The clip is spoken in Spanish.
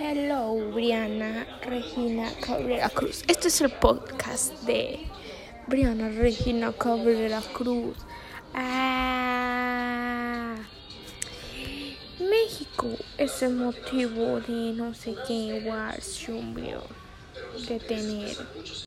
Hello, Briana Regina Cabrera Cruz. Este es el podcast de Briana Regina Cabrera Cruz. Ah, México es el motivo de no sé qué Washington de tener